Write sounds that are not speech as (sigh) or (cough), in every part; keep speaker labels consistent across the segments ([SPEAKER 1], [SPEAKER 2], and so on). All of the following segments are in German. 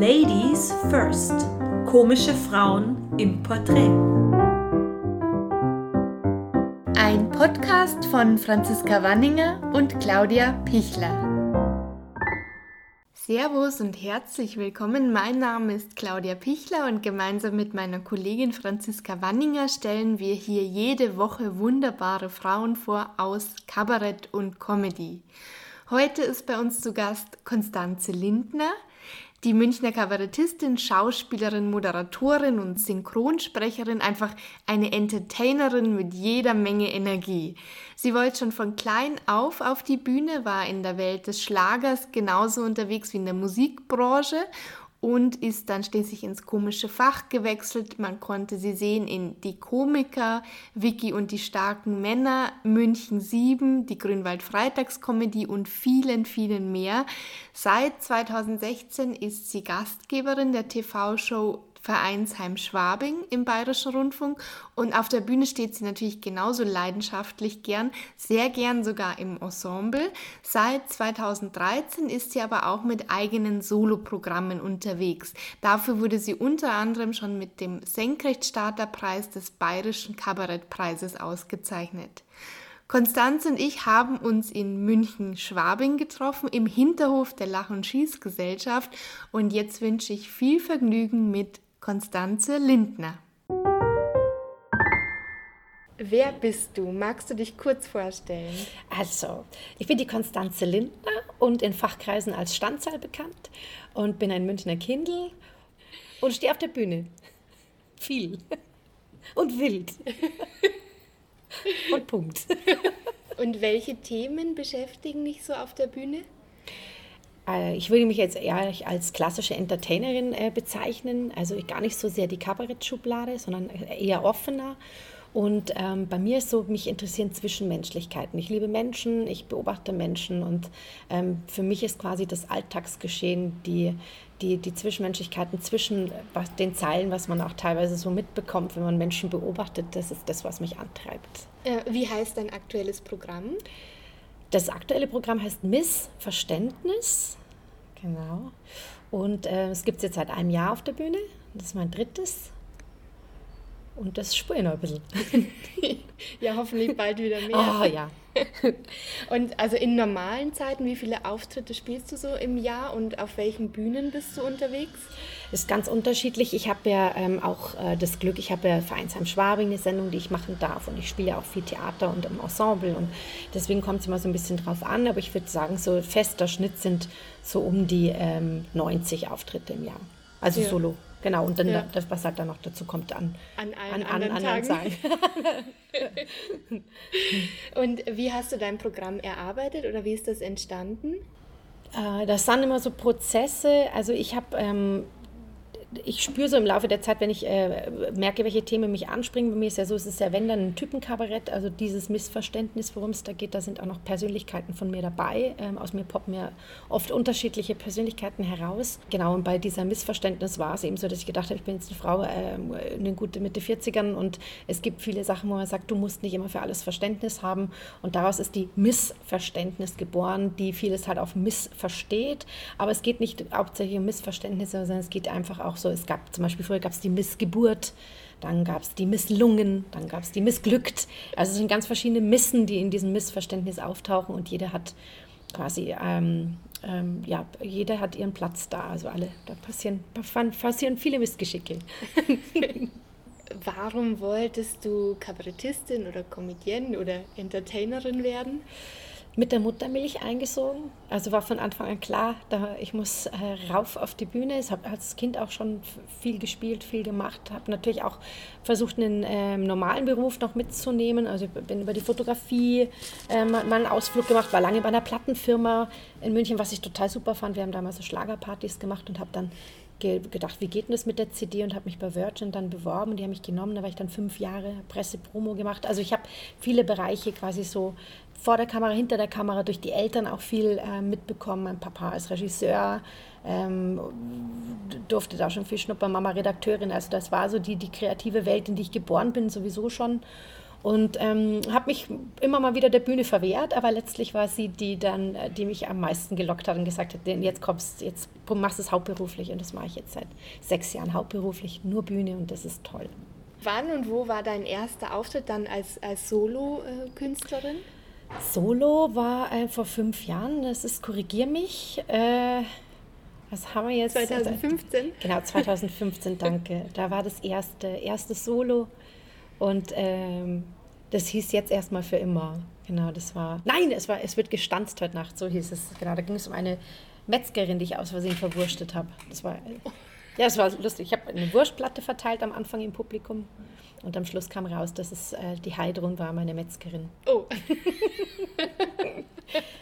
[SPEAKER 1] Ladies First. Komische Frauen im Porträt.
[SPEAKER 2] Ein Podcast von Franziska Wanninger und Claudia Pichler. Servus und herzlich willkommen. Mein Name ist Claudia Pichler und gemeinsam mit meiner Kollegin Franziska Wanninger stellen wir hier jede Woche wunderbare Frauen vor aus Kabarett und Comedy. Heute ist bei uns zu Gast Konstanze Lindner. Die Münchner Kabarettistin, Schauspielerin, Moderatorin und Synchronsprecherin, einfach eine Entertainerin mit jeder Menge Energie. Sie wollte schon von klein auf auf die Bühne, war in der Welt des Schlagers genauso unterwegs wie in der Musikbranche und ist dann schließlich ins komische Fach gewechselt. Man konnte sie sehen in Die Komiker, Vicky und die starken Männer, München 7, die Grünwald Freitagskomödie und vielen, vielen mehr. Seit 2016 ist sie Gastgeberin der TV-Show Vereinsheim Schwabing im Bayerischen Rundfunk und auf der Bühne steht sie natürlich genauso leidenschaftlich gern, sehr gern sogar im Ensemble. Seit 2013 ist sie aber auch mit eigenen Soloprogrammen unterwegs. Dafür wurde sie unter anderem schon mit dem Senkrechtstarterpreis des Bayerischen Kabarettpreises ausgezeichnet. Konstanze und ich haben uns in München-Schwabing getroffen, im Hinterhof der Lach- und Schießgesellschaft. Und jetzt wünsche ich viel Vergnügen mit Konstanze Lindner. Wer bist du? Magst du dich kurz vorstellen?
[SPEAKER 3] Also, ich bin die Konstanze Lindner und in Fachkreisen als Standzahl bekannt und bin ein Münchner Kindl und stehe auf der Bühne. Viel. Und wild. (laughs) Und Punkt.
[SPEAKER 2] Und welche Themen beschäftigen dich so auf der Bühne?
[SPEAKER 3] Äh, ich würde mich jetzt eher als klassische Entertainerin äh, bezeichnen, also gar nicht so sehr die Kabarettschublade, sondern eher offener. Und ähm, bei mir ist so, mich interessieren Zwischenmenschlichkeiten. Ich liebe Menschen, ich beobachte Menschen und ähm, für mich ist quasi das Alltagsgeschehen, die, die, die Zwischenmenschlichkeiten zwischen was, den Zeilen, was man auch teilweise so mitbekommt, wenn man Menschen beobachtet, das ist das, was mich antreibt.
[SPEAKER 2] Äh, wie heißt dein aktuelles Programm?
[SPEAKER 3] Das aktuelle Programm heißt Missverständnis. Genau. Und äh, es gibt es jetzt seit einem Jahr auf der Bühne. Das ist mein drittes. Und das spüre ich noch ein bisschen. (laughs)
[SPEAKER 2] ja, hoffentlich bald wieder mehr.
[SPEAKER 3] Oh ja. (laughs)
[SPEAKER 2] und also in normalen Zeiten, wie viele Auftritte spielst du so im Jahr und auf welchen Bühnen bist du unterwegs?
[SPEAKER 3] Ist ganz unterschiedlich. Ich habe ja ähm, auch äh, das Glück, ich habe ja Vereinsheim Schwabing eine Sendung, die ich machen darf und ich spiele ja auch viel Theater und im Ensemble und deswegen kommt es immer so ein bisschen drauf an, aber ich würde sagen, so fester Schnitt sind so um die ähm, 90 Auftritte im Jahr. Also ja. solo. Genau, und dann ja. das, was halt dann noch dazu kommt an,
[SPEAKER 2] an, an anderen, anderen Tagen. (laughs) und wie hast du dein Programm erarbeitet oder wie ist das entstanden?
[SPEAKER 3] Äh, das sind immer so Prozesse. Also ich habe ähm, ich spüre so im Laufe der Zeit, wenn ich äh, merke, welche Themen mich anspringen, bei mir ist ja so, es ist ja wenn dann ein Typenkabarett, also dieses Missverständnis, worum es da geht, da sind auch noch Persönlichkeiten von mir dabei. Ähm, aus mir poppen ja oft unterschiedliche Persönlichkeiten heraus. Genau, und bei dieser Missverständnis war es eben so, dass ich gedacht habe, ich bin jetzt eine Frau äh, in den guten Mitte 40ern und es gibt viele Sachen, wo man sagt, du musst nicht immer für alles Verständnis haben. Und daraus ist die Missverständnis geboren, die vieles halt auf Missversteht. Aber es geht nicht hauptsächlich um Missverständnisse, sondern es geht einfach auch so, es gab zum Beispiel früher gab es die Missgeburt, dann gab es die Misslungen, dann gab es die Missglückt. Also es sind ganz verschiedene Missen, die in diesem Missverständnis auftauchen und jeder hat quasi, ähm, ähm, ja, jeder hat ihren Platz da. Also alle, da passieren, passieren viele Missgeschicke. (laughs)
[SPEAKER 2] Warum wolltest du Kabarettistin oder Comedienne oder Entertainerin werden?
[SPEAKER 3] Mit der Muttermilch eingesogen. Also war von Anfang an klar, da, ich muss äh, rauf auf die Bühne. Ich habe als Kind auch schon viel gespielt, viel gemacht. Habe natürlich auch versucht, einen äh, normalen Beruf noch mitzunehmen. Also bin über die Fotografie äh, mal einen Ausflug gemacht, war lange bei einer Plattenfirma in München, was ich total super fand. Wir haben damals so Schlagerpartys gemacht und habe dann gedacht, wie geht denn das mit der CD und habe mich bei Virgin dann beworben die haben mich genommen. Da war ich dann fünf Jahre Presse-Promo gemacht. Also ich habe viele Bereiche quasi so vor der Kamera, hinter der Kamera, durch die Eltern auch viel äh, mitbekommen. Mein Papa als Regisseur ähm, durfte da schon viel schnuppern, Mama Redakteurin. Also das war so die, die kreative Welt, in die ich geboren bin, sowieso schon. und ähm, habe mich immer mal wieder der Bühne verwehrt, aber letztlich war sie die dann, äh, die mich am meisten gelockt hat und gesagt hat, jetzt kommst, jetzt machst du es hauptberuflich und das mache ich jetzt seit sechs Jahren hauptberuflich, nur Bühne und das ist toll.
[SPEAKER 2] Wann und wo war dein erster Auftritt dann als, als Solo-Künstlerin?
[SPEAKER 3] Solo war äh, vor fünf Jahren, das ist Korrigier mich. Äh, was haben wir jetzt?
[SPEAKER 2] 2015?
[SPEAKER 3] Genau, 2015, (laughs) danke. Da war das erste, erste Solo und ähm, das hieß jetzt erstmal für immer. Genau, das war. Nein, es war, es wird gestanzt heute Nacht, so hieß es. Genau, da ging es um eine Metzgerin, die ich aus Versehen verwurstet habe. Das war. Ja, es war lustig. Ich habe eine Wurstplatte verteilt am Anfang im Publikum. Und am Schluss kam raus, dass es äh, die Heidrun war, meine Metzgerin.
[SPEAKER 2] Oh.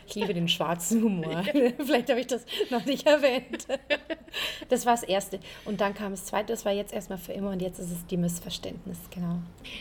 [SPEAKER 3] ich liebe den schwarzen Humor. (laughs) Vielleicht habe ich das noch nicht erwähnt. Das war das Erste. Und dann kam das Zweite, das war jetzt erstmal für immer und jetzt ist es die Missverständnis, genau.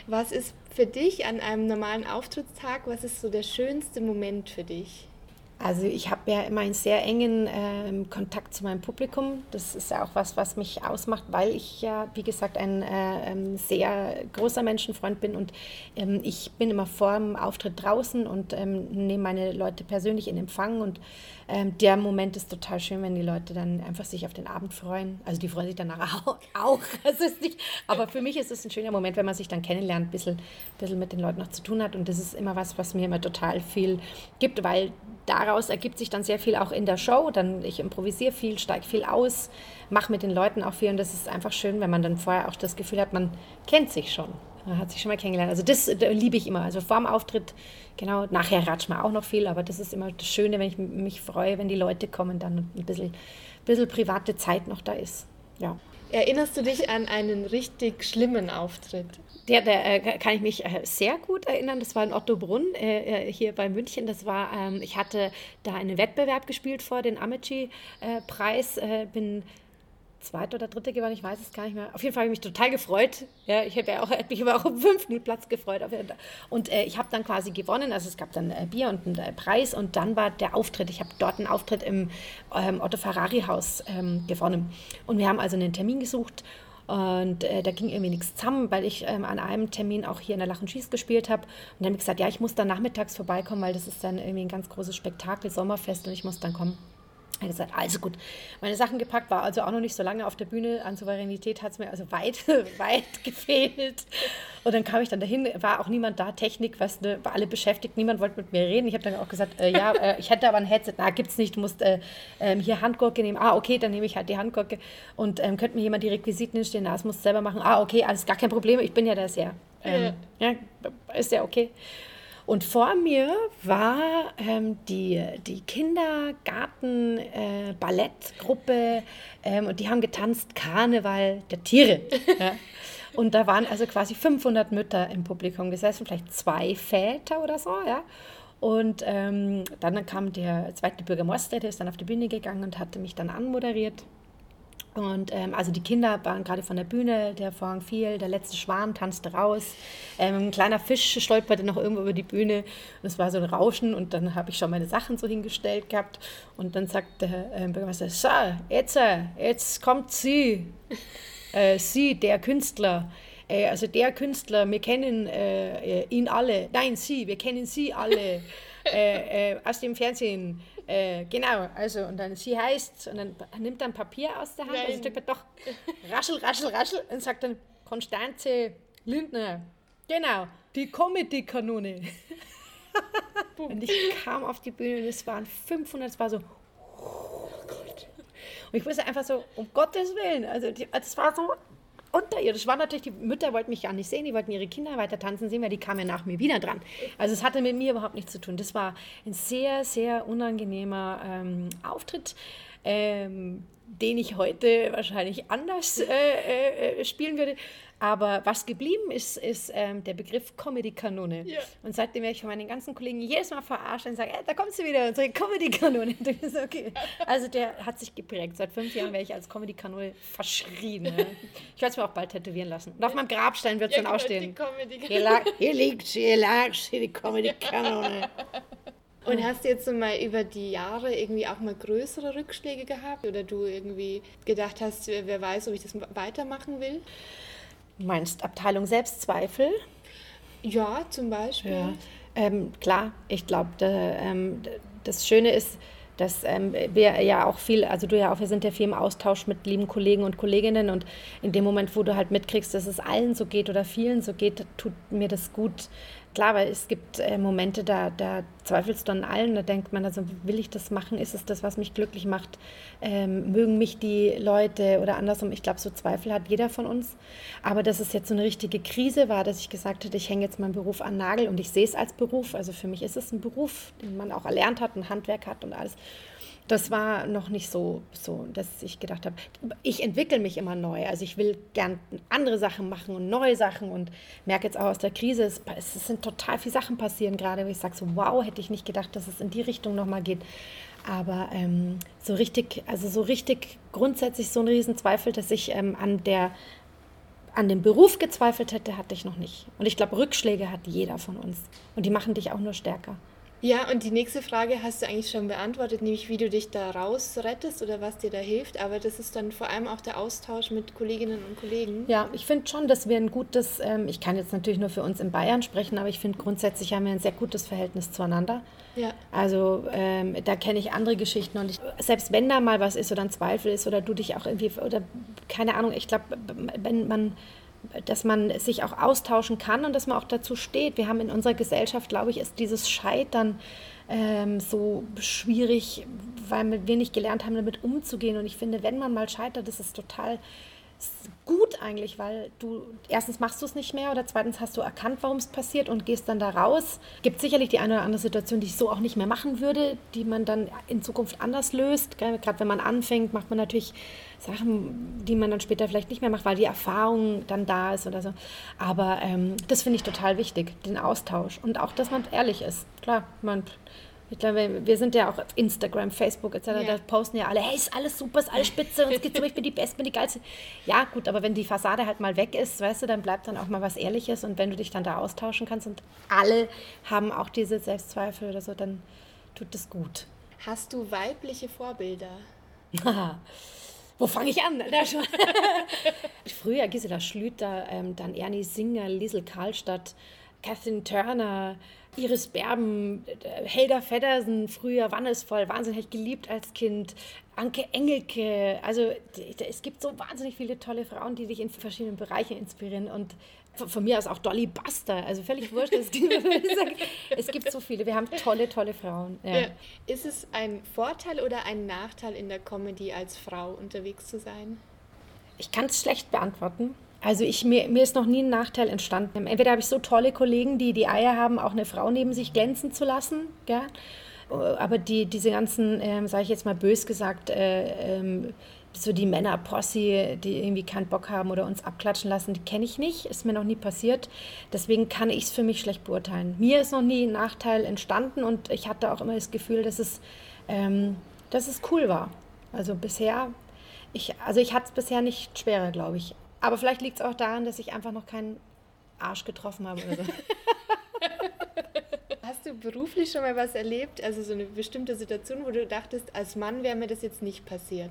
[SPEAKER 2] Was ist für dich an einem normalen Auftrittstag, was ist so der schönste Moment für dich?
[SPEAKER 3] Also ich habe ja immer einen sehr engen äh, Kontakt zu meinem Publikum. Das ist ja auch was, was mich ausmacht, weil ich ja, wie gesagt, ein äh, ähm, sehr großer Menschenfreund bin und ähm, ich bin immer vor dem Auftritt draußen und ähm, nehme meine Leute persönlich in Empfang und ähm, der Moment ist total schön, wenn die Leute dann einfach sich auf den Abend freuen. Also die freuen sich danach (laughs) auch. auch. Es ist nicht, aber für mich ist es ein schöner Moment, wenn man sich dann kennenlernt, ein bisschen, bisschen mit den Leuten noch zu tun hat. Und das ist immer was, was mir immer total viel gibt, weil daraus ergibt sich dann sehr viel auch in der Show. Dann ich improvisiere viel, steige viel aus, mache mit den Leuten auch viel. Und das ist einfach schön, wenn man dann vorher auch das Gefühl hat, man kennt sich schon. Man hat sich schon mal kennengelernt. Also das liebe ich immer. Also vor dem Auftritt, genau, nachher ratscht man auch noch viel, aber das ist immer das Schöne, wenn ich mich freue, wenn die Leute kommen, dann ein bisschen, bisschen private Zeit noch da ist. Ja.
[SPEAKER 2] Erinnerst du dich an einen richtig schlimmen Auftritt?
[SPEAKER 3] Der, der äh, kann ich mich äh, sehr gut erinnern. Das war in Ottobrunn äh, äh, hier bei München. Das war, ähm, ich hatte da einen Wettbewerb gespielt vor den Amici-Preis. Äh, bin zweite oder dritte geworden, ich weiß es gar nicht mehr. Auf jeden Fall habe ich mich total gefreut. Ja, ich habe ja auch, (laughs) mich aber auch um fünften Platz gefreut. Und äh, ich habe dann quasi gewonnen. Also es gab dann äh, Bier und einen äh, Preis und dann war der Auftritt. Ich habe dort einen Auftritt im ähm, Otto Ferrari Haus ähm, gewonnen. Und wir haben also einen Termin gesucht und äh, da ging irgendwie nichts zusammen, weil ich ähm, an einem Termin auch hier in der Lach und Schieß gespielt habe. Und dann habe ich gesagt, ja, ich muss dann nachmittags vorbeikommen, weil das ist dann irgendwie ein ganz großes Spektakel, Sommerfest und ich muss dann kommen. Er gesagt, also gut, meine Sachen gepackt, war also auch noch nicht so lange auf der Bühne. An Souveränität hat es mir also weit, (laughs) weit gefehlt. Und dann kam ich dann dahin, war auch niemand da, Technik, was ne, war alle beschäftigt, niemand wollte mit mir reden. Ich habe dann auch gesagt, äh, ja, äh, ich hätte aber ein Headset, na, gibt's nicht, du musst äh, ähm, hier Handgurke nehmen. Ah, okay, dann nehme ich halt die Handgurke. Und ähm, könnte mir jemand die Requisiten hinstellen, na, das musst du selber machen. Ah, okay, alles gar kein Problem, ich bin ja das ja. Ähm, ja. ja, ist ja okay. Und vor mir war ähm, die, die Kindergarten-Ballettgruppe äh, ähm, und die haben getanzt Karneval der Tiere. (laughs) ja. Und da waren also quasi 500 Mütter im Publikum gesessen, vielleicht zwei Väter oder so. Ja. Und ähm, dann kam der zweite Bürgermeister, der ist dann auf die Bühne gegangen und hatte mich dann anmoderiert. Und ähm, also die Kinder waren gerade von der Bühne, der Vorhang fiel, der letzte Schwarm tanzte raus, ähm, ein kleiner Fisch stolperte noch irgendwo über die Bühne. Und es war so ein Rauschen und dann habe ich schon meine Sachen so hingestellt gehabt. Und dann sagt der äh, Bürgermeister, so, jetzt, äh, jetzt kommt sie, äh, sie, der Künstler, äh, also der Künstler, wir kennen äh, ihn alle, nein, sie, wir kennen sie alle (laughs) äh, aus dem Fernsehen, äh, genau, also und dann sie heißt, und dann nimmt er ein Papier aus der Hand Nein. und sagt doch raschel, raschel, raschel und sagt dann Konstanze Lindner. Genau, die Comedy-Kanone. (laughs) und ich kam auf die Bühne und es waren 500, es war so, oh Gott. Und ich wusste einfach so, um Gottes Willen, also es war so unterirdisch. War natürlich, die Mütter wollten mich gar nicht sehen, die wollten ihre Kinder weiter tanzen sehen, weil die kamen ja nach mir wieder dran. Also es hatte mit mir überhaupt nichts zu tun. Das war ein sehr, sehr unangenehmer ähm, Auftritt. Ähm, den ich heute wahrscheinlich anders äh, äh, äh spielen würde. Aber was geblieben ist, ist ähm, der Begriff Comedy-Kanone. Ja. Und seitdem werde ich von meinen ganzen Kollegen jedes Mal verarscht und sage, da kommst (laughs) du wieder und sage Comedy-Kanone. okay. Also der hat sich geprägt. Seit fünf Jahren werde ich als Comedy-Kanone verschrien. Ich werde es mir auch bald tätowieren lassen. Und auf meinem Grabstein wird es ja, dann auch stehen. Hier, lag, hier liegt sie, hier lag sie, die Comedy-Kanone. (laughs)
[SPEAKER 2] Und hast du jetzt mal über die Jahre irgendwie auch mal größere Rückschläge gehabt oder du irgendwie gedacht hast, wer weiß, ob ich das weitermachen will?
[SPEAKER 3] Meinst Abteilung Selbstzweifel?
[SPEAKER 2] Ja, zum Beispiel. Ja.
[SPEAKER 3] Ähm, klar, ich glaube, ähm, das Schöne ist, dass ähm, wir ja auch viel, also du ja auch, wir sind ja viel im Austausch mit lieben Kollegen und Kolleginnen und in dem Moment, wo du halt mitkriegst, dass es allen so geht oder vielen so geht, tut mir das gut, klar, weil es gibt äh, Momente, da, da zweifelst du an allen, da denkt man, also will ich das machen, ist es das, was mich glücklich macht, ähm, mögen mich die Leute oder andersrum, ich glaube, so Zweifel hat jeder von uns, aber dass es jetzt so eine richtige Krise war, dass ich gesagt hätte, ich hänge jetzt meinen Beruf an Nagel und ich sehe es als Beruf, also für mich ist es ein Beruf, den man auch erlernt hat, ein Handwerk hat und alles das war noch nicht so, so, dass ich gedacht habe, ich entwickle mich immer neu. Also ich will gern andere Sachen machen und neue Sachen und merke jetzt auch aus der Krise, es, es sind total viele Sachen passieren gerade, wo ich sage so, wow, hätte ich nicht gedacht, dass es in die Richtung nochmal geht. Aber ähm, so richtig, also so richtig grundsätzlich so ein Riesenzweifel, dass ich ähm, an der an dem Beruf gezweifelt hätte, hatte ich noch nicht. Und ich glaube, Rückschläge hat jeder von uns. Und die machen dich auch nur stärker.
[SPEAKER 2] Ja, und die nächste Frage hast du eigentlich schon beantwortet, nämlich wie du dich da rausrettest oder was dir da hilft. Aber das ist dann vor allem auch der Austausch mit Kolleginnen und Kollegen.
[SPEAKER 3] Ja, ich finde schon, dass wir ein gutes, ähm, ich kann jetzt natürlich nur für uns in Bayern sprechen, aber ich finde grundsätzlich haben wir ein sehr gutes Verhältnis zueinander. Ja. Also ähm, da kenne ich andere Geschichten und ich, selbst wenn da mal was ist oder ein Zweifel ist oder du dich auch irgendwie, oder keine Ahnung, ich glaube, wenn man dass man sich auch austauschen kann und dass man auch dazu steht. Wir haben in unserer Gesellschaft, glaube ich, ist dieses Scheitern ähm, so schwierig, weil wir nicht gelernt haben, damit umzugehen. Und ich finde, wenn man mal scheitert, ist es total gut eigentlich, weil du erstens machst du es nicht mehr oder zweitens hast du erkannt, warum es passiert und gehst dann da raus. Gibt sicherlich die eine oder andere Situation, die ich so auch nicht mehr machen würde, die man dann in Zukunft anders löst. Gerade wenn man anfängt, macht man natürlich Sachen, die man dann später vielleicht nicht mehr macht, weil die Erfahrung dann da ist oder so. Aber ähm, das finde ich total wichtig, den Austausch und auch, dass man ehrlich ist. Klar, man ich glaube, wir sind ja auch auf Instagram, Facebook etc. Ja. Da posten ja alle, hey, ist alles super, ist alles spitze und es geht so, ich bin die Beste, bin die Geilste. Ja, gut, aber wenn die Fassade halt mal weg ist, weißt du, dann bleibt dann auch mal was Ehrliches und wenn du dich dann da austauschen kannst und alle haben auch diese Selbstzweifel oder so, dann tut das gut.
[SPEAKER 2] Hast du weibliche Vorbilder? (laughs)
[SPEAKER 3] Wo fange ich an? (laughs) Früher Gisela Schlüter, ähm, dann Ernie Singer, Liesel Karlstadt, Catherine Turner, Iris Berben, Helga Feddersen, früher Wannesvoll, wahnsinnig geliebt als Kind, Anke Engelke. Also es gibt so wahnsinnig viele tolle Frauen, die dich in verschiedenen Bereichen inspirieren und von mir aus auch Dolly Buster, also völlig wurscht. Es gibt, (laughs) es gibt so viele, wir haben tolle, tolle Frauen. Ja. Ja.
[SPEAKER 2] Ist es ein Vorteil oder ein Nachteil in der Comedy als Frau unterwegs zu sein?
[SPEAKER 3] Ich kann es schlecht beantworten. Also ich, mir, mir ist noch nie ein Nachteil entstanden. Entweder habe ich so tolle Kollegen, die die Eier haben, auch eine Frau neben sich glänzen zu lassen, ja? aber die, diese ganzen, ähm, sage ich jetzt mal bös gesagt, äh, ähm, so die Männer-Posse, die irgendwie keinen Bock haben oder uns abklatschen lassen, die kenne ich nicht, ist mir noch nie passiert. Deswegen kann ich es für mich schlecht beurteilen. Mir ist noch nie ein Nachteil entstanden und ich hatte auch immer das Gefühl, dass es, ähm, dass es cool war. Also bisher, ich, also ich hatte es bisher nicht schwerer, glaube ich. Aber vielleicht liegt es auch daran, dass ich einfach noch keinen Arsch getroffen habe oder so. (laughs)
[SPEAKER 2] Hast du beruflich schon mal was erlebt, also so eine bestimmte Situation, wo du dachtest, als Mann wäre mir das jetzt nicht passiert?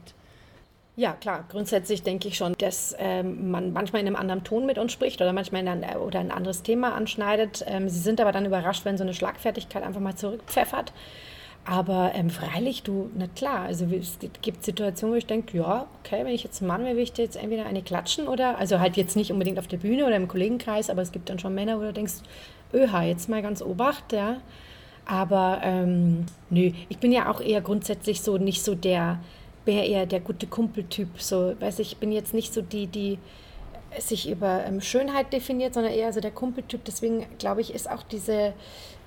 [SPEAKER 3] Ja, klar. Grundsätzlich denke ich schon, dass ähm, man manchmal in einem anderen Ton mit uns spricht oder manchmal ein, oder ein anderes Thema anschneidet. Ähm, sie sind aber dann überrascht, wenn so eine Schlagfertigkeit einfach mal zurückpfeffert. Aber ähm, freilich, du, na klar, also es gibt Situationen, wo ich denke, ja, okay, wenn ich jetzt ein Mann wäre, würde ich dir jetzt entweder eine klatschen oder, also halt jetzt nicht unbedingt auf der Bühne oder im Kollegenkreis, aber es gibt dann schon Männer, wo du denkst, öha, jetzt mal ganz obacht, ja. Aber ähm, nö, ich bin ja auch eher grundsätzlich so nicht so der, ja eher der gute Kumpeltyp, so, weiß ich, bin jetzt nicht so die, die sich über ähm, Schönheit definiert, sondern eher so der Kumpeltyp. Deswegen glaube ich, ist auch diese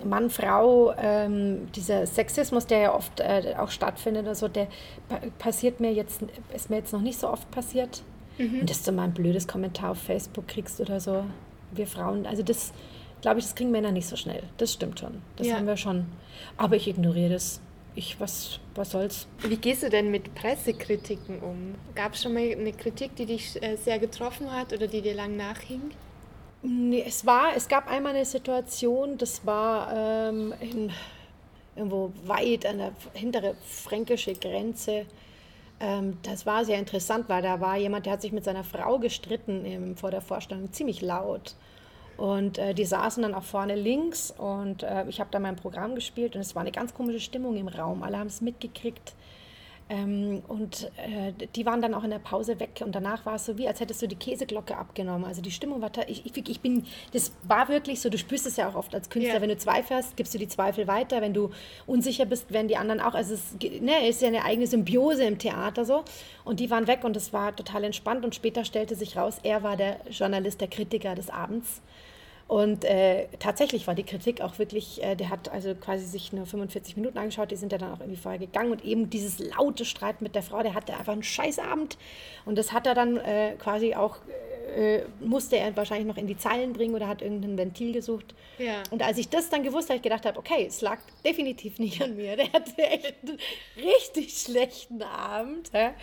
[SPEAKER 3] Mann-Frau, ähm, dieser Sexismus, der ja oft äh, auch stattfindet oder so, der passiert mir jetzt, ist mir jetzt noch nicht so oft passiert. Mhm. Und dass du mal ein blödes Kommentar auf Facebook kriegst oder so. Wir Frauen, also das, glaube ich, das kriegen Männer nicht so schnell. Das stimmt schon. Das ja. haben wir schon. Aber ich ignoriere das. Ich, was, was soll's?
[SPEAKER 2] Wie gehst du denn mit Pressekritiken um? Gab es schon mal eine Kritik, die dich äh, sehr getroffen hat oder die dir lang nachhing?
[SPEAKER 3] Nee, es war, es gab einmal eine Situation, das war ähm, in, irgendwo weit an der hintere fränkische Grenze. Ähm, das war sehr interessant, weil da war jemand, der hat sich mit seiner Frau gestritten ähm, vor der Vorstellung, ziemlich laut. Und äh, die saßen dann auch vorne links und äh, ich habe da mein Programm gespielt und es war eine ganz komische Stimmung im Raum. Alle haben es mitgekriegt. Ähm, und äh, die waren dann auch in der Pause weg und danach war es so wie, als hättest du die Käseglocke abgenommen. Also die Stimmung war, ich, ich, ich bin, das war wirklich so, du spürst es ja auch oft als Künstler, yeah. wenn du zweifelst, gibst du die Zweifel weiter, wenn du unsicher bist, werden die anderen auch, also es ne, ist ja eine eigene Symbiose im Theater so und die waren weg und es war total entspannt und später stellte sich raus, er war der Journalist, der Kritiker des Abends und äh, tatsächlich war die Kritik auch wirklich, äh, der hat also quasi sich nur 45 Minuten angeschaut, die sind ja dann auch irgendwie vorher gegangen und eben dieses laute Streit mit der Frau, der hatte einfach einen Scheißabend und das hat er dann äh, quasi auch, äh, musste er wahrscheinlich noch in die Zeilen bringen oder hat irgendein Ventil gesucht. Ja. Und als ich das dann gewusst habe, ich gedacht habe, okay, es lag definitiv nicht an mir, der hatte echt einen richtig schlechten Abend. Ja?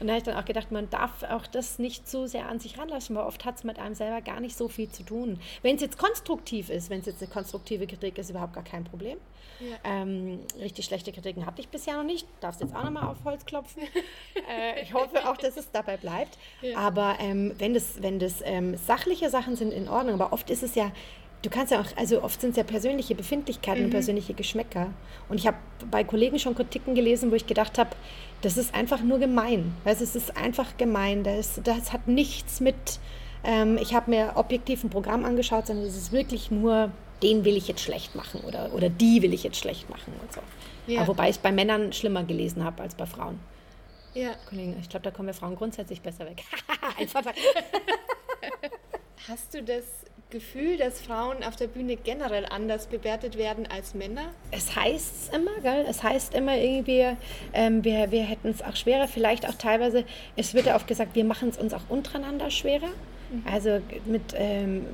[SPEAKER 3] Und da habe ich dann auch gedacht, man darf auch das nicht zu sehr an sich ranlassen, weil oft hat es mit einem selber gar nicht so viel zu tun. Wenn es jetzt konstruktiv ist, wenn es jetzt eine konstruktive Kritik ist, überhaupt gar kein Problem. Ja. Ähm, richtig schlechte Kritiken hatte ich bisher noch nicht. Darfst jetzt auch nochmal auf Holz klopfen. (laughs) äh, ich hoffe auch, dass es dabei bleibt. Ja. Aber ähm, wenn das, wenn das ähm, sachliche Sachen sind, in Ordnung. Aber oft ist es ja du kannst ja auch, also oft sind es ja persönliche Befindlichkeiten mhm. und persönliche Geschmäcker. Und ich habe bei Kollegen schon Kritiken gelesen, wo ich gedacht habe, das ist einfach nur gemein. Also es ist einfach gemein. Das, das hat nichts mit, ähm, ich habe mir objektiv ein Programm angeschaut, sondern es ist wirklich nur, den will ich jetzt schlecht machen oder, oder die will ich jetzt schlecht machen und so. Ja. Wobei ich bei Männern schlimmer gelesen habe als bei Frauen. Ja. Kollegen, ich glaube, da kommen wir Frauen grundsätzlich besser weg. (laughs)
[SPEAKER 2] Hast du das Gefühl, dass Frauen auf der Bühne generell anders bewertet werden als Männer?
[SPEAKER 3] Es heißt immer, gell? Es heißt immer irgendwie, ähm, wir, wir hätten es auch schwerer. Vielleicht auch teilweise, es wird ja oft gesagt, wir machen es uns auch untereinander schwerer. Mhm. Also mit ähm,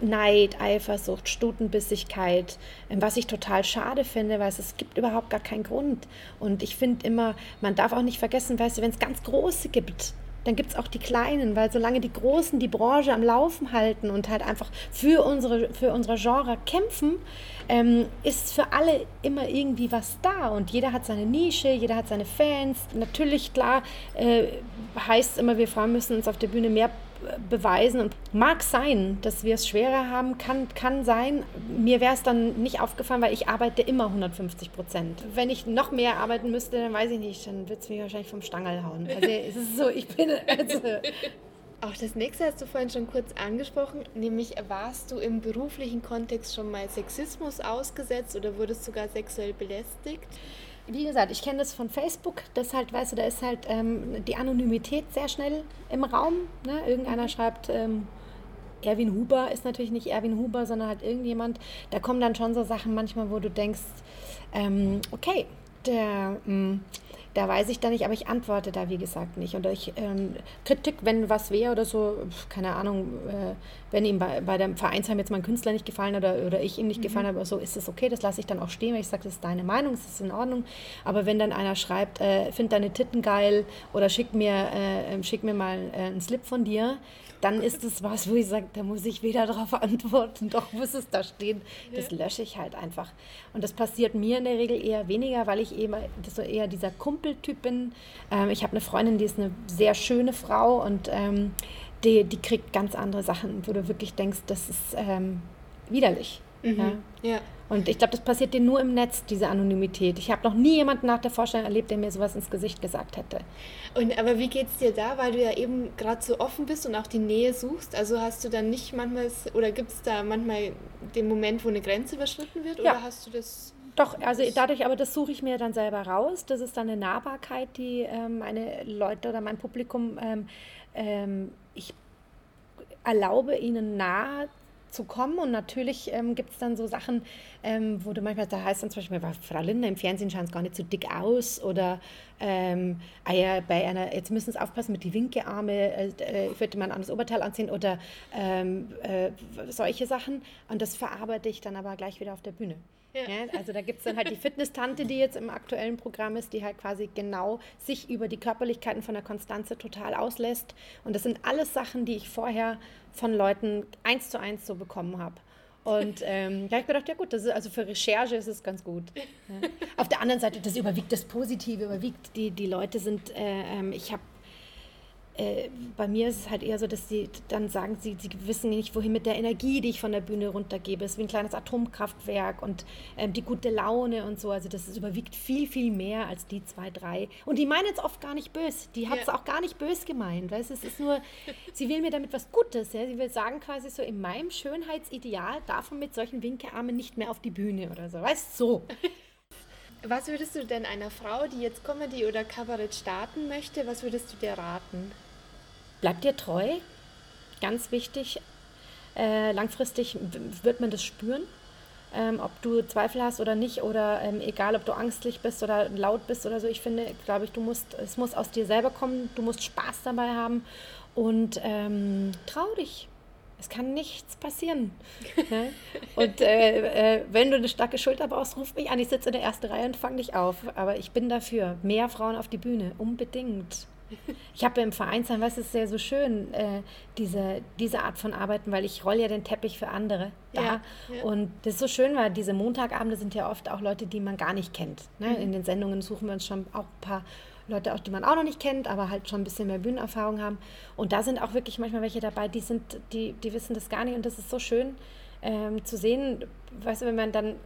[SPEAKER 3] Neid, Eifersucht, Stutenbissigkeit, ähm, was ich total schade finde, weil es, es gibt überhaupt gar keinen Grund. Und ich finde immer, man darf auch nicht vergessen, weißt du, wenn es ganz große gibt, dann gibt es auch die Kleinen, weil solange die Großen die Branche am Laufen halten und halt einfach für unsere, für unsere Genre kämpfen, ähm, ist für alle immer irgendwie was da und jeder hat seine Nische, jeder hat seine Fans. Natürlich, klar, äh, heißt immer, wir Frauen müssen uns auf der Bühne mehr beweisen. Und mag sein, dass wir es schwerer haben, kann, kann sein. Mir wäre es dann nicht aufgefallen, weil ich arbeite immer 150 Prozent. Wenn ich noch mehr arbeiten müsste, dann weiß ich nicht, dann wird es mich wahrscheinlich vom Stangel hauen. Also es ist so, ich bin... Also, (laughs)
[SPEAKER 2] auch das nächste hast du vorhin schon kurz angesprochen, nämlich warst du im beruflichen Kontext schon mal Sexismus ausgesetzt oder wurdest sogar sexuell belästigt?
[SPEAKER 3] Wie gesagt, ich kenne das von Facebook, das halt, weißt du, da ist halt ähm, die Anonymität sehr schnell im Raum. Ne? Irgendeiner schreibt, ähm, Erwin Huber ist natürlich nicht Erwin Huber, sondern halt irgendjemand. Da kommen dann schon so Sachen manchmal, wo du denkst, ähm, okay, der, mm, da weiß ich dann nicht, aber ich antworte da wie gesagt nicht. Und ich, ähm, Kritik, wenn was wäre oder so, keine Ahnung, äh, wenn ihm bei, bei dem Vereinsheim jetzt mein Künstler nicht gefallen oder, oder ich ihm nicht mhm. gefallen habe, so ist es okay, das lasse ich dann auch stehen, weil ich sage, das ist deine Meinung, das ist in Ordnung. Aber wenn dann einer schreibt, äh, find deine Titten geil oder schick mir, äh, ähm, schick mir mal äh, einen Slip von dir, dann (laughs) ist es was, wo ich sage, da muss ich weder darauf antworten, doch muss es da stehen. Das lösche ich halt einfach. Und das passiert mir in der Regel eher weniger, weil ich eben so eher dieser Kumpeltyp bin. Ähm, ich habe eine Freundin, die ist eine sehr schöne Frau und ähm, die, die kriegt ganz andere Sachen, wo du wirklich denkst, das ist ähm, widerlich. Mhm. Ja. ja. Und ich glaube, das passiert dir nur im Netz, diese Anonymität. Ich habe noch nie jemanden nach der Vorstellung erlebt, der mir sowas ins Gesicht gesagt hätte.
[SPEAKER 2] Und aber wie geht es dir da, weil du ja eben gerade so offen bist und auch die Nähe suchst? Also hast du dann nicht manchmal, oder gibt es da manchmal den Moment, wo eine Grenze überschritten wird? Ja. Oder hast du das
[SPEAKER 3] doch, also dadurch, aber das suche ich mir dann selber raus. Das ist dann eine Nahbarkeit, die ähm, meine Leute oder mein Publikum, ähm, ähm, ich erlaube ihnen nahe zu kommen. Und natürlich ähm, gibt es dann so Sachen, ähm, wo du manchmal, da heißt dann zum Beispiel, Frau Lindner im Fernsehen schauen es gar nicht so dick aus oder ähm, ah ja, bei einer, jetzt müssen Sie aufpassen mit die Winkearme, äh, äh, ich würde mal ein anderes Oberteil anziehen oder ähm, äh, solche Sachen. Und das verarbeite ich dann aber gleich wieder auf der Bühne. Ja. Ja, also da gibt es dann halt die Fitness-Tante, die jetzt im aktuellen Programm ist, die halt quasi genau sich über die Körperlichkeiten von der Konstanze total auslässt. Und das sind alles Sachen, die ich vorher von Leuten eins zu eins so bekommen habe. Und (laughs) ähm, da habe ich gedacht, ja gut, das ist, also für Recherche ist es ganz gut. Ja. Auf der anderen Seite, das überwiegt das Positive, überwiegt die, die Leute sind, äh, ähm, ich habe äh, bei mir ist es halt eher so, dass sie dann sagen, sie, sie wissen nicht, wohin mit der Energie, die ich von der Bühne runtergebe. Es ist wie ein kleines Atomkraftwerk und ähm, die gute Laune und so. Also das ist, überwiegt viel, viel mehr als die zwei, drei. Und die meinen es oft gar nicht böse. Die hat es ja. auch gar nicht böse gemeint. Weißt? Es ist nur, (laughs) sie will mir damit was Gutes. Ja? Sie will sagen quasi so, in meinem Schönheitsideal darf man mit solchen Winkearmen nicht mehr auf die Bühne oder so. Weißt du, so. (laughs)
[SPEAKER 2] Was würdest du denn einer Frau, die jetzt Comedy oder Kabarett starten möchte, was würdest du dir raten?
[SPEAKER 3] Bleib dir treu, ganz wichtig. Äh, langfristig wird man das spüren, ähm, ob du Zweifel hast oder nicht, oder ähm, egal, ob du angstlich bist oder laut bist oder so. Ich finde, glaube ich, du musst, es muss aus dir selber kommen, du musst Spaß dabei haben und ähm, trau dich es kann nichts passieren. (laughs) Ja? Und äh, äh, wenn du eine starke Schulter brauchst, ruf mich an. Ich sitze in der ersten Reihe und fange dich auf. Aber ich bin dafür. Mehr Frauen auf die Bühne, unbedingt. Ich habe im Vereinsheim, was ist sehr so schön, äh, diese, diese Art von Arbeiten, weil ich rolle ja den Teppich für andere da. Ja, ja. Und das ist so schön, weil diese Montagabende sind ja oft auch Leute, die man gar nicht kennt. Ne? Mhm. In den Sendungen suchen wir uns schon auch ein paar Leute, auch die man auch noch nicht kennt, aber halt schon ein bisschen mehr Bühnenerfahrung haben. Und da sind auch wirklich manchmal welche dabei, die sind, die, die wissen das gar nicht und das ist so schön ähm, zu sehen, weißt du, wenn man dann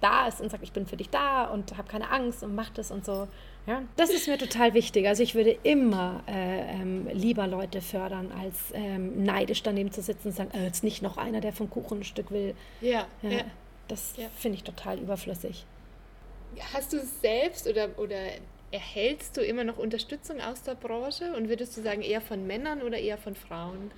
[SPEAKER 3] da ist und sagt, ich bin für dich da und habe keine Angst und macht es und so. Ja, das ist mir total wichtig. Also ich würde immer äh, ähm, lieber Leute fördern, als ähm, neidisch daneben zu sitzen und sagen, äh, jetzt nicht noch einer, der vom Kuchen ein Stück will. Ja. ja, ja. Das ja. finde ich total überflüssig.
[SPEAKER 2] Hast du es selbst oder, oder erhältst du immer noch Unterstützung aus der Branche und würdest du sagen eher von Männern oder eher von Frauen?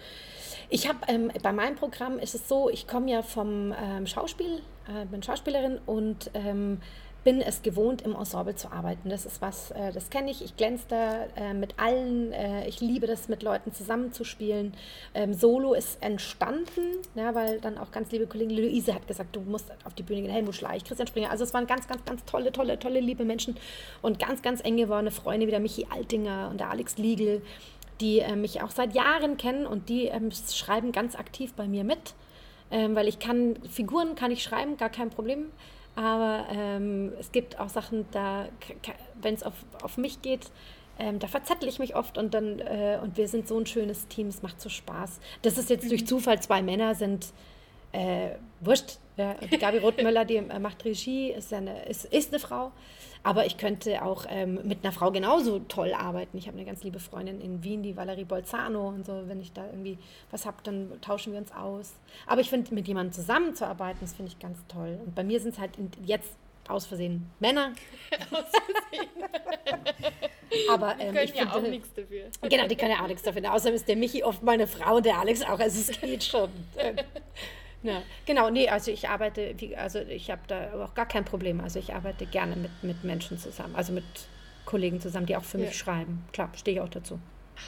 [SPEAKER 3] Ich habe ähm, bei meinem Programm ist es so, ich komme ja vom ähm, Schauspiel, äh, bin Schauspielerin und ähm, bin es gewohnt, im Ensemble zu arbeiten. Das ist was, äh, das kenne ich. Ich glänze da äh, mit allen. Äh, ich liebe das, mit Leuten zusammenzuspielen. Ähm, Solo ist entstanden, ja, weil dann auch ganz liebe Kollegin Luise hat gesagt, du musst auf die Bühne gehen. Helmut Schleich, Christian Springer. Also es waren ganz, ganz, ganz tolle, tolle, tolle, liebe Menschen und ganz, ganz eng gewordene Freunde wie der Michi Altinger und der Alex Liegel, die äh, mich auch seit Jahren kennen und die ähm, schreiben ganz aktiv bei mir mit. Ähm, weil ich kann, Figuren kann ich schreiben, gar kein Problem. Aber ähm, es gibt auch Sachen, da, wenn es auf, auf mich geht, ähm, da verzettel ich mich oft und dann äh, und wir sind so ein schönes Team, es macht so Spaß. Dass es jetzt mhm. durch Zufall zwei Männer sind, äh, wurscht. Ja. Die Gabi Rothmüller, die äh, macht Regie, ist, eine, ist, ist eine Frau. Aber ich könnte auch ähm, mit einer Frau genauso toll arbeiten. Ich habe eine ganz liebe Freundin in Wien, die Valerie Bolzano und so. Wenn ich da irgendwie was habe, dann tauschen wir uns aus. Aber ich finde, mit jemandem zusammenzuarbeiten, das finde ich ganz toll. Und bei mir sind es halt jetzt aus Versehen Männer. (laughs) aus Versehen. Aber ähm, die können ich ja finde, auch nichts dafür. Genau, die können ja auch nichts dafür. Außerdem ist der Michi oft mal eine Frau und der Alex auch. Also es geht schon. (laughs) Ja, genau, nee, also ich arbeite, also ich habe da auch gar kein Problem. Also ich arbeite gerne mit, mit Menschen zusammen, also mit Kollegen zusammen, die auch für ja. mich schreiben. Klar, stehe ich auch dazu.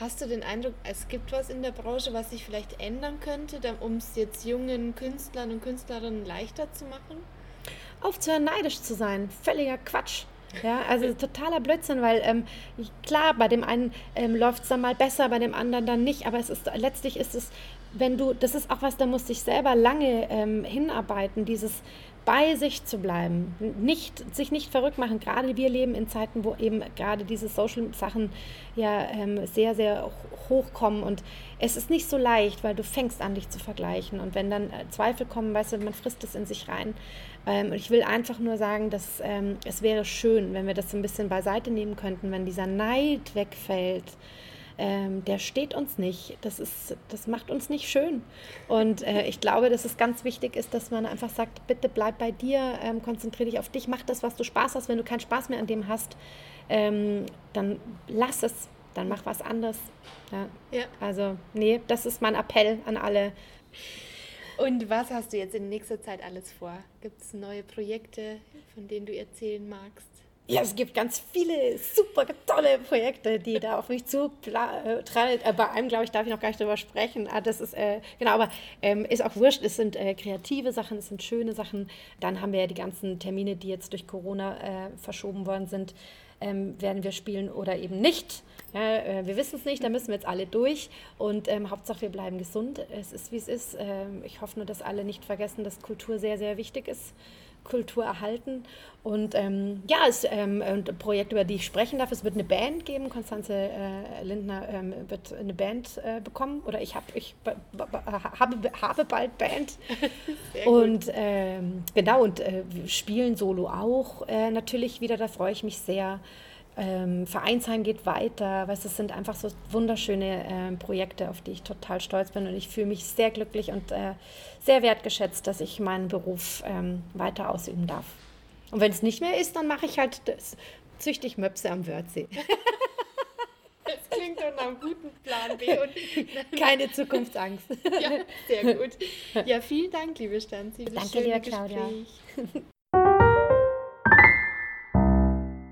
[SPEAKER 2] Hast du den Eindruck, es gibt was in der Branche, was sich vielleicht ändern könnte, um es jetzt jungen Künstlern und Künstlerinnen leichter zu machen?
[SPEAKER 3] Aufzuhören, neidisch zu sein. Völliger Quatsch. Ja, also totaler Blödsinn, weil ähm, klar, bei dem einen ähm, läuft es dann mal besser, bei dem anderen dann nicht, aber es ist letztlich ist es wenn du, das ist auch was, da musste ich selber lange ähm, hinarbeiten, dieses bei sich zu bleiben, nicht, sich nicht verrückt machen. Gerade wir leben in Zeiten, wo eben gerade diese Social-Sachen ja ähm, sehr, sehr hochkommen und es ist nicht so leicht, weil du fängst an, dich zu vergleichen und wenn dann äh, Zweifel kommen, weißt du, man frisst es in sich rein. Ähm, und ich will einfach nur sagen, dass ähm, es wäre schön, wenn wir das so ein bisschen beiseite nehmen könnten, wenn dieser Neid wegfällt ähm, der steht uns nicht. Das, ist, das macht uns nicht schön. Und äh, ich glaube, dass es ganz wichtig ist, dass man einfach sagt, bitte bleib bei dir, ähm, konzentriere dich auf dich, mach das, was du Spaß hast. Wenn du keinen Spaß mehr an dem hast, ähm, dann lass es, dann mach was anderes. Ja. ja. Also, nee, das ist mein Appell an alle.
[SPEAKER 2] Und was hast du jetzt in nächster Zeit alles vor? Gibt es neue Projekte, von denen du erzählen magst?
[SPEAKER 3] Ja, es gibt ganz viele super tolle Projekte, die da auf mich zu äh, äh, Bei einem, glaube ich, darf ich noch gar nicht drüber sprechen. Ah, das ist, äh, genau, aber ähm, ist auch wurscht. Es sind äh, kreative Sachen, es sind schöne Sachen. Dann haben wir ja die ganzen Termine, die jetzt durch Corona äh, verschoben worden sind. Ähm, werden wir spielen oder eben nicht. Ja, äh, wir wissen es nicht, da müssen wir jetzt alle durch. Und ähm, Hauptsache, wir bleiben gesund. Es ist, wie es ist. Ähm, ich hoffe nur, dass alle nicht vergessen, dass Kultur sehr, sehr wichtig ist Kultur erhalten. Und ähm, ja, es ähm, ein Projekt, über die ich sprechen darf. Es wird eine Band geben. Konstanze äh, Lindner ähm, wird eine Band äh, bekommen. Oder ich, hab, ich habe, habe bald Band. (laughs) und ähm, genau, und äh, spielen Solo auch äh, natürlich wieder. Da freue ich mich sehr. Ähm, Vereinsheim geht weiter. Weißt, es sind einfach so wunderschöne äh, Projekte, auf die ich total stolz bin. Und ich fühle mich sehr glücklich und äh, sehr wertgeschätzt, dass ich meinen Beruf ähm, weiter ausüben darf. Und wenn es nicht mehr ist, dann mache ich halt das, züchte ich Möpse am Wörthsee. (laughs)
[SPEAKER 2] Das klingt doch nach einem guten Plan B.
[SPEAKER 3] Und (laughs) Keine Zukunftsangst.
[SPEAKER 2] Ja, sehr gut. Ja, vielen Dank, liebe Stanzi.
[SPEAKER 3] Danke dir, Claudia.